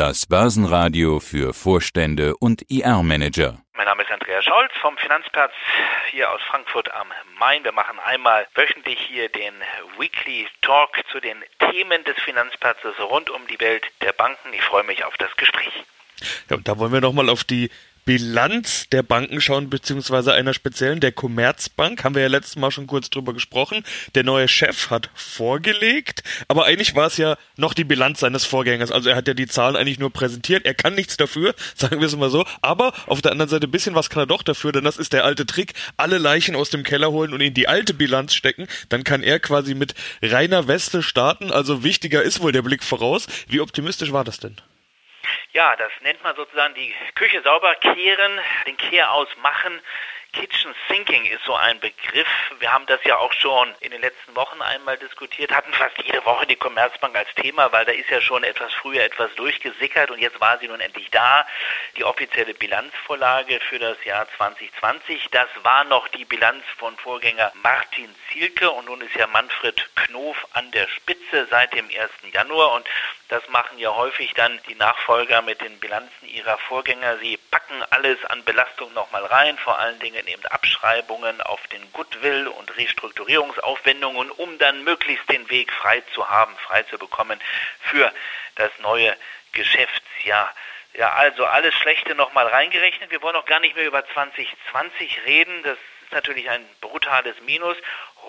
Das Börsenradio für Vorstände und IR-Manager. Mein Name ist Andreas Scholz vom Finanzplatz hier aus Frankfurt am Main. Wir machen einmal wöchentlich hier den Weekly Talk zu den Themen des Finanzplatzes rund um die Welt der Banken. Ich freue mich auf das Gespräch. Ja, und da wollen wir nochmal auf die Bilanz der Banken schauen, beziehungsweise einer speziellen, der Commerzbank, haben wir ja letztes Mal schon kurz drüber gesprochen. Der neue Chef hat vorgelegt, aber eigentlich war es ja noch die Bilanz seines Vorgängers. Also er hat ja die Zahlen eigentlich nur präsentiert. Er kann nichts dafür, sagen wir es mal so. Aber auf der anderen Seite ein bisschen was kann er doch dafür, denn das ist der alte Trick. Alle Leichen aus dem Keller holen und in die alte Bilanz stecken. Dann kann er quasi mit reiner Weste starten. Also wichtiger ist wohl der Blick voraus. Wie optimistisch war das denn? Ja, das nennt man sozusagen die Küche sauber kehren, den Kehraus machen. Kitchen Sinking ist so ein Begriff. Wir haben das ja auch schon in den letzten Wochen einmal diskutiert, hatten fast jede Woche die Commerzbank als Thema, weil da ist ja schon etwas früher etwas durchgesickert und jetzt war sie nun endlich da. Die offizielle Bilanzvorlage für das Jahr 2020, das war noch die Bilanz von Vorgänger Martin Zielke und nun ist ja Manfred Knof an der Spitze seit dem 1. Januar und das machen ja häufig dann die Nachfolger mit den Bilanzen ihrer Vorgänger. Sie packen alles an Belastung nochmal rein, vor allen Dingen eben Abschreibungen auf den Goodwill und Restrukturierungsaufwendungen, um dann möglichst den Weg frei zu haben, frei zu bekommen für das neue Geschäftsjahr. Ja, also alles Schlechte nochmal reingerechnet. Wir wollen auch gar nicht mehr über 2020 reden. Das ist natürlich ein brutales Minus.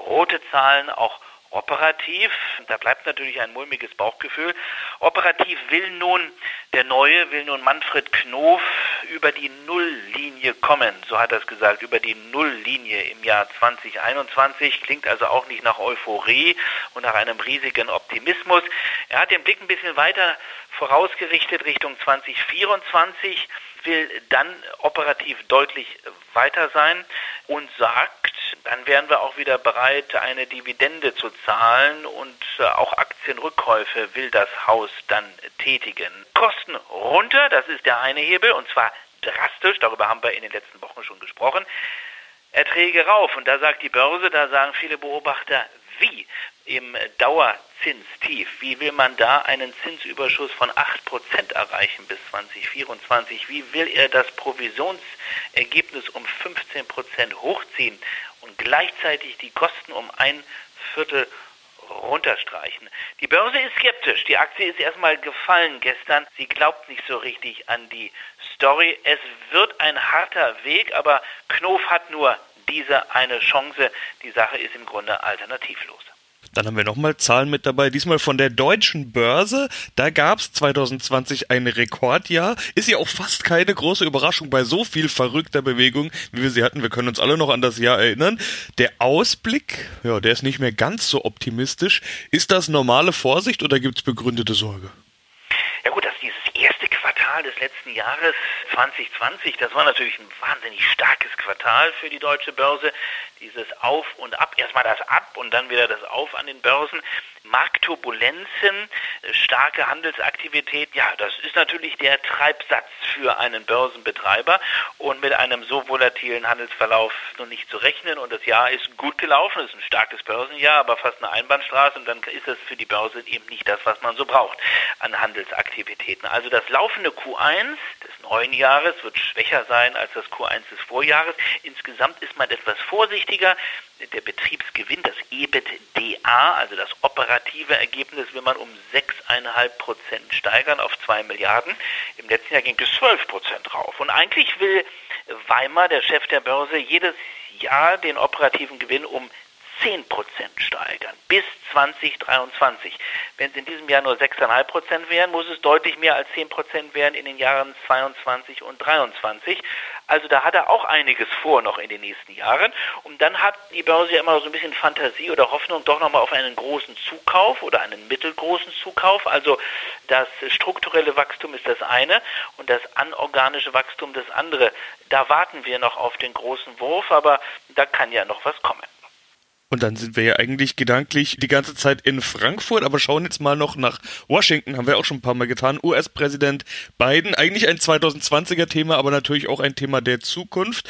Rote Zahlen, auch Operativ, da bleibt natürlich ein mulmiges Bauchgefühl. Operativ will nun der Neue, will nun Manfred Knof über die Nulllinie kommen, so hat er es gesagt, über die Nulllinie im Jahr 2021. Klingt also auch nicht nach Euphorie und nach einem riesigen Optimismus. Er hat den Blick ein bisschen weiter vorausgerichtet Richtung 2024 will dann operativ deutlich weiter sein und sagt, dann wären wir auch wieder bereit, eine Dividende zu zahlen und äh, auch Aktienrückkäufe will das Haus dann tätigen. Kosten runter, das ist der eine Hebel und zwar drastisch, darüber haben wir in den letzten Wochen schon gesprochen. Erträge rauf und da sagt die Börse, da sagen viele Beobachter, wie im Dauerzinstief. Wie will man da einen Zinsüberschuss von 8% erreichen bis 2024? Wie will er das Provisionsergebnis um 15% hochziehen und gleichzeitig die Kosten um ein Viertel runterstreichen. Die Börse ist skeptisch. Die Aktie ist erstmal gefallen gestern. Sie glaubt nicht so richtig an die Story. Es wird ein harter Weg, aber Knof hat nur diese eine Chance. Die Sache ist im Grunde alternativlos. Dann haben wir nochmal Zahlen mit dabei, diesmal von der deutschen Börse. Da gab es 2020 ein Rekordjahr. Ist ja auch fast keine große Überraschung bei so viel verrückter Bewegung, wie wir sie hatten. Wir können uns alle noch an das Jahr erinnern. Der Ausblick, ja, der ist nicht mehr ganz so optimistisch. Ist das normale Vorsicht oder gibt es begründete Sorge? Ja gut, dass dieses erste Quartal des letzten Jahres 2020, das war natürlich ein wahnsinnig starkes Quartal für die deutsche Börse. Dieses Auf und Ab, erstmal das Ab und dann wieder das Auf an den Börsen. Marktturbulenzen, starke Handelsaktivität, ja, das ist natürlich der Treibsatz für einen Börsenbetreiber und mit einem so volatilen Handelsverlauf noch nicht zu rechnen. Und das Jahr ist gut gelaufen, es ist ein starkes Börsenjahr, aber fast eine Einbahnstraße und dann ist das für die Börse eben nicht das, was man so braucht an Handelsaktivitäten. Also das laufende Q1 des neuen Jahres wird schwächer sein als das Q1 des Vorjahres. Insgesamt ist man etwas vorsichtiger der Betriebsgewinn, das EBITDA, also das operative Ergebnis, will man um 6,5 Prozent steigern auf 2 Milliarden. Im letzten Jahr ging es 12 Prozent rauf. Und eigentlich will Weimar, der Chef der Börse, jedes Jahr den operativen Gewinn um 10 Prozent steigern bis 2023. Wenn es in diesem Jahr nur 6,5 Prozent wären, muss es deutlich mehr als 10 Prozent werden in den Jahren 22 und 23. Also da hat er auch einiges vor noch in den nächsten Jahren. Und dann hat die Börse ja immer so ein bisschen Fantasie oder Hoffnung doch nochmal auf einen großen Zukauf oder einen mittelgroßen Zukauf. Also das strukturelle Wachstum ist das eine und das anorganische Wachstum das andere. Da warten wir noch auf den großen Wurf, aber da kann ja noch was kommen. Und dann sind wir ja eigentlich gedanklich die ganze Zeit in Frankfurt, aber schauen jetzt mal noch nach Washington, haben wir auch schon ein paar Mal getan. US-Präsident Biden, eigentlich ein 2020er Thema, aber natürlich auch ein Thema der Zukunft.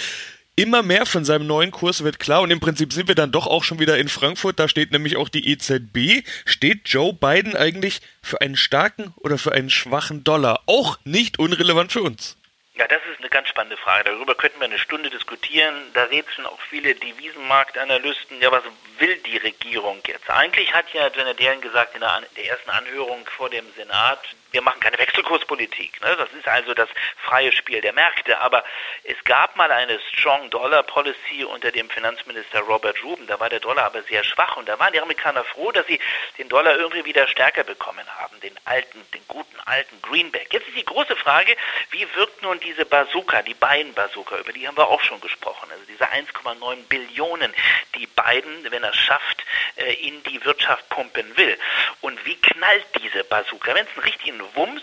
immer mehr von seinem neuen Kurs wird klar und im Prinzip sind wir dann doch auch schon wieder in Frankfurt. Da steht nämlich auch die EZB. Steht Joe Biden eigentlich für einen starken oder für einen schwachen Dollar? Auch nicht unrelevant für uns. Ja, das ist eine ganz spannende Frage. Darüber könnten wir eine Stunde diskutieren. Da rätseln auch viele Devisenmarktanalysten. Ja, was will die Regierung jetzt? Eigentlich hat ja Janet Yellen gesagt in der, der ersten Anhörung vor dem Senat, wir machen keine Wechselkurspolitik. Ne? Das ist also das freie Spiel der Märkte. Aber es gab mal eine Strong Dollar Policy unter dem Finanzminister Robert Rubin. Da war der Dollar aber sehr schwach und da waren die Amerikaner froh, dass sie den Dollar irgendwie wieder stärker bekommen haben. Den alten, den guten alten Greenback. Jetzt ist die große Frage, wie wirkt nun diese Bazooka, die beiden Bazooka, über die haben wir auch schon gesprochen. Also diese 1,9 Billionen, die Biden, wenn er es schafft, äh, in die Wirtschaft pumpen will. Und wie knallt diese Bazooka? Wenn es einen richtigen Wumms,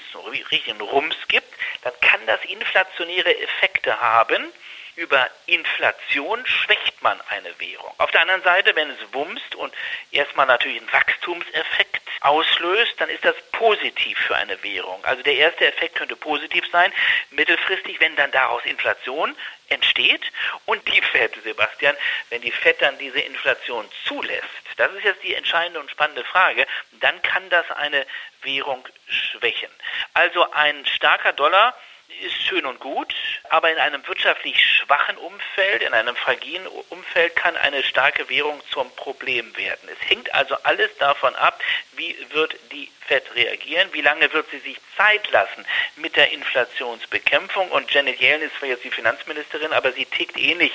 richtigen Rums gibt, dann kann das inflationäre Effekte haben. Über Inflation schwächt man eine Währung. Auf der anderen Seite, wenn es wumst und erstmal natürlich einen Wachstumseffekt auslöst, dann ist das positiv für eine Währung. Also der erste Effekt könnte positiv sein, mittelfristig, wenn dann daraus Inflation entsteht und die FED, Sebastian, wenn die FED dann diese Inflation zulässt, das ist jetzt die entscheidende und spannende Frage, dann kann das eine Währung schwächen. Also ein starker Dollar ist schön und gut, aber in einem wirtschaftlich schwachen Umfeld, in einem fragilen Umfeld kann eine starke Währung zum Problem werden. Es hängt also alles davon ab, wie wird die Fed reagieren, wie lange wird sie sich Zeit lassen mit der Inflationsbekämpfung. Und Janet Yellen ist zwar jetzt die Finanzministerin, aber sie tickt ähnlich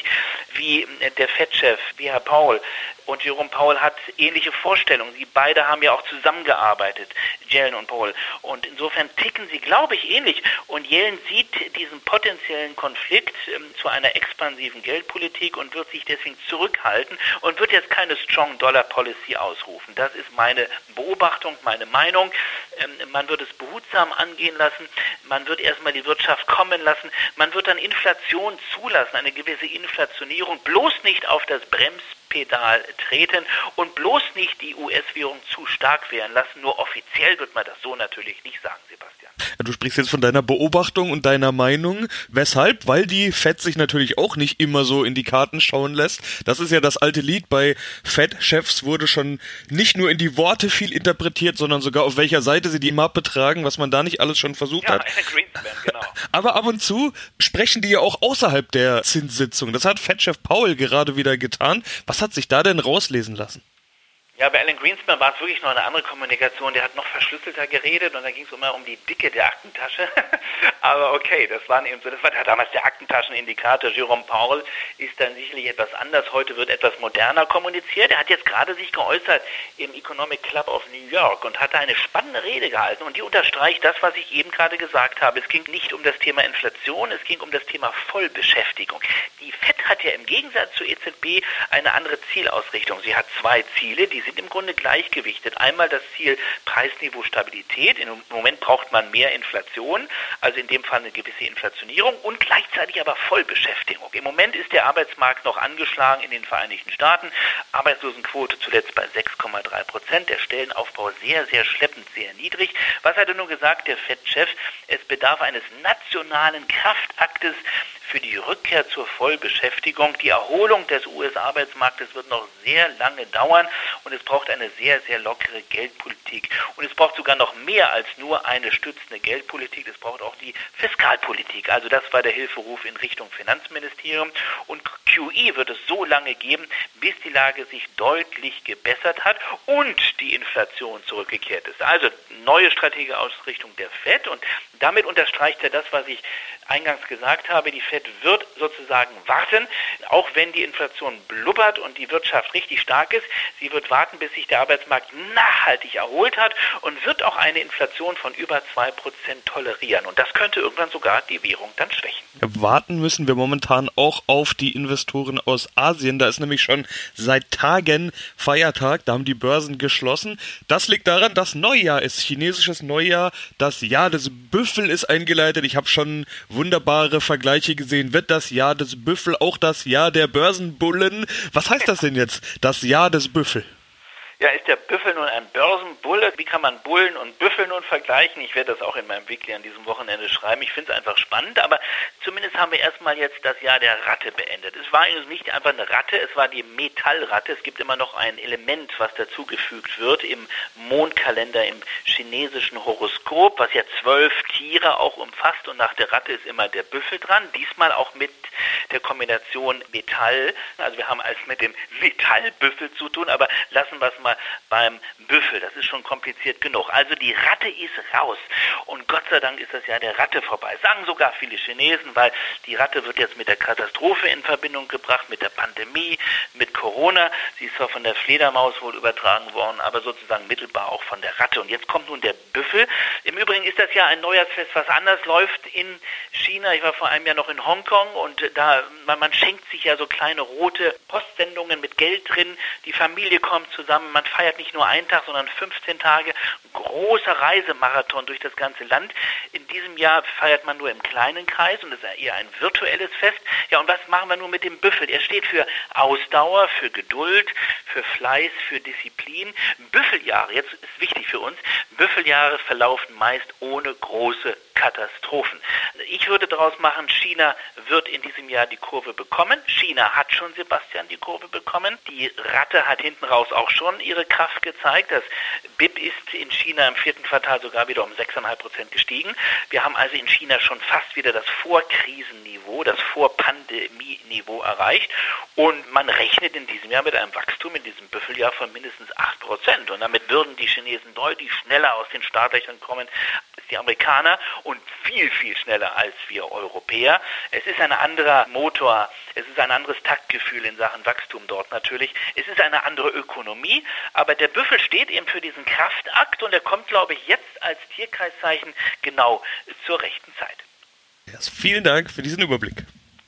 wie der Fed-Chef, wie Herr Paul. Und Jerome Paul hat ähnliche Vorstellungen. Sie beide haben ja auch zusammengearbeitet, Yellen und Paul. Und insofern ticken sie, glaube ich, ähnlich. Und Yellen sieht diesen potenziellen Konflikt ähm, zu einer expansiven Geldpolitik und wird sich deswegen zurückhalten und wird jetzt keine Strong Dollar Policy ausrufen. Das ist meine Beobachtung, meine Meinung. Ähm, man wird es behutsam angehen lassen. Man wird erstmal die Wirtschaft kommen lassen. Man wird dann Inflation zulassen, eine gewisse Inflationierung, bloß nicht auf das Bremspedal treten und bloß nicht die US-Währung zu stark werden lassen. Nur offiziell wird man das so natürlich nicht sagen, Sebastian. Du sprichst jetzt von deiner Beobachtung und deiner Meinung. Weshalb? Weil die Fed sich natürlich auch nicht immer so in die Karten schauen lässt. Das ist ja das alte Lied. Bei Fed-Chefs wurde schon nicht nur in die Worte viel interpretiert, sondern sogar auf welcher Seite sie die Mappe tragen, was man da nicht alles schon versucht ja, hat. Greenspan, genau. Aber ab und zu sprechen die ja auch außerhalb der Zinssitzung. Das hat Fed-Chef Paul gerade wieder getan. Was hat sich da denn rauslesen lassen? Ja, bei Alan Greenspan war es wirklich noch eine andere Kommunikation. Der hat noch verschlüsselter geredet und da ging es immer um die Dicke der Aktentasche. Aber okay, das waren eben so, das war damals der Aktentaschenindikator. Jerome Powell ist dann sicherlich etwas anders. Heute wird etwas moderner kommuniziert. Er hat jetzt gerade sich geäußert im Economic Club of New York und hat da eine spannende Rede gehalten und die unterstreicht das, was ich eben gerade gesagt habe. Es ging nicht um das Thema Inflation, es ging um das Thema Vollbeschäftigung. Die FED hat ja im Gegensatz zur EZB eine andere Zielausrichtung. Sie hat zwei Ziele, die sind im Grunde gleichgewichtet. Einmal das Ziel Preisniveau Stabilität. Im Moment braucht man mehr Inflation, also in dem Fall eine gewisse Inflationierung und gleichzeitig aber Vollbeschäftigung. Im Moment ist der Arbeitsmarkt noch angeschlagen in den Vereinigten Staaten. Arbeitslosenquote zuletzt bei 6,3 Prozent. Der Stellenaufbau sehr, sehr schleppend, sehr niedrig. Was hat er nun gesagt, der FED-Chef? Es bedarf eines nationalen Kraftaktes für die Rückkehr zur Vollbeschäftigung. Die Erholung des US-Arbeitsmarktes wird noch sehr lange dauern und es braucht eine sehr, sehr lockere Geldpolitik. Und es braucht sogar noch mehr als nur eine stützende Geldpolitik. Es braucht auch die Fiskalpolitik. Also das war der Hilferuf in Richtung Finanzministerium. Und QE wird es so lange geben, bis die Lage sich deutlich gebessert hat und die Inflation zurückgekehrt ist. Also neue strategische Ausrichtung der FED und damit unterstreicht er das, was ich eingangs gesagt habe. Die FED wird sozusagen warten, auch wenn die Inflation blubbert und die Wirtschaft richtig stark ist. Sie wird warten, bis sich der Arbeitsmarkt nachhaltig erholt hat und wird auch eine Inflation von über 2% tolerieren. Und das könnte irgendwann sogar die Währung dann schwächen. Warten müssen wir momentan auch auf die Investoren aus Asien. Da ist nämlich schon seit Tagen Feiertag. Da haben die Börsen geschlossen. Das liegt daran, dass Neujahr ist. Chinesisches Neujahr. Das Jahr des Büffel ist eingeleitet. Ich habe schon wunderbare Vergleiche gesehen. Wird das Jahr des Büffel auch das Jahr der Börsenbullen? Was heißt das denn jetzt? Das Jahr des Büffel? Ja, ist der Büffel nun ein Börsenbulle? Wie kann man Bullen und Büffel nun vergleichen? Ich werde das auch in meinem Weekly an diesem Wochenende schreiben. Ich finde es einfach spannend, aber zumindest haben wir erstmal jetzt das Jahr der Ratte beendet. Es war eigentlich nicht einfach eine Ratte, es war die Metallratte. Es gibt immer noch ein Element, was dazugefügt wird im Mondkalender, im chinesischen Horoskop, was ja zwölf Tiere auch umfasst und nach der Ratte ist immer der Büffel dran. Diesmal auch mit der Kombination Metall. Also wir haben alles mit dem Metallbüffel zu tun, aber lassen wir es mal beim Büffel. Das ist schon kompliziert genug. Also die Ratte ist raus. Und Gott sei Dank ist das ja der Ratte vorbei. Sagen sogar viele Chinesen, weil die Ratte wird jetzt mit der Katastrophe in Verbindung gebracht, mit der Pandemie, mit Corona. Sie ist zwar von der Fledermaus wohl übertragen worden, aber sozusagen mittelbar auch von der Ratte. Und jetzt kommt nun der Büffel. Im Übrigen ist das ja ein Neujahrsfest, was anders läuft in China. Ich war vor einem Jahr noch in Hongkong und da, man, man schenkt sich ja so kleine rote Postsendungen mit Geld drin. Die Familie kommt zusammen. Man feiert nicht nur einen Tag, sondern 15 Tage. Großer Reisemarathon durch das ganze Land. In diesem Jahr feiert man nur im kleinen Kreis und es ist eher ein virtuelles Fest. Ja, und was machen wir nun mit dem Büffel? Er steht für Ausdauer, für Geduld, für Fleiß, für Disziplin. Büffeljahre, jetzt ist wichtig für uns, Büffeljahre verlaufen meist ohne große Katastrophen. Ich würde daraus machen, China wird in diesem Jahr die Kurve bekommen. China hat schon, Sebastian, die Kurve bekommen. Die Ratte hat hinten raus auch schon ihre Kraft gezeigt. Das BIP ist in China im vierten Quartal sogar wieder um 6,5 Prozent gestiegen. Wir haben also in China schon fast wieder das Vorkrisenniveau, das Vorpandemieniveau erreicht. Und man rechnet in diesem Jahr mit einem Wachstum in diesem Büffeljahr von mindestens 8 Prozent. Und damit würden die Chinesen deutlich schneller aus den Startlöchern kommen als die Amerikaner und viel, viel schneller als wir Europäer. Es ist ein anderer Motor, es ist ein anderes Taktgefühl in Sachen Wachstum dort natürlich. Es ist eine andere Ökonomie, aber der Büffel steht eben für diesen Kraftakt und er kommt, glaube ich, jetzt als Tierkreiszeichen genau zur rechten Zeit. Yes, vielen Dank für diesen Überblick.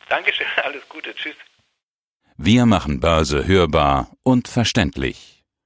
Dankeschön, alles Gute, tschüss. Wir machen Börse hörbar und verständlich.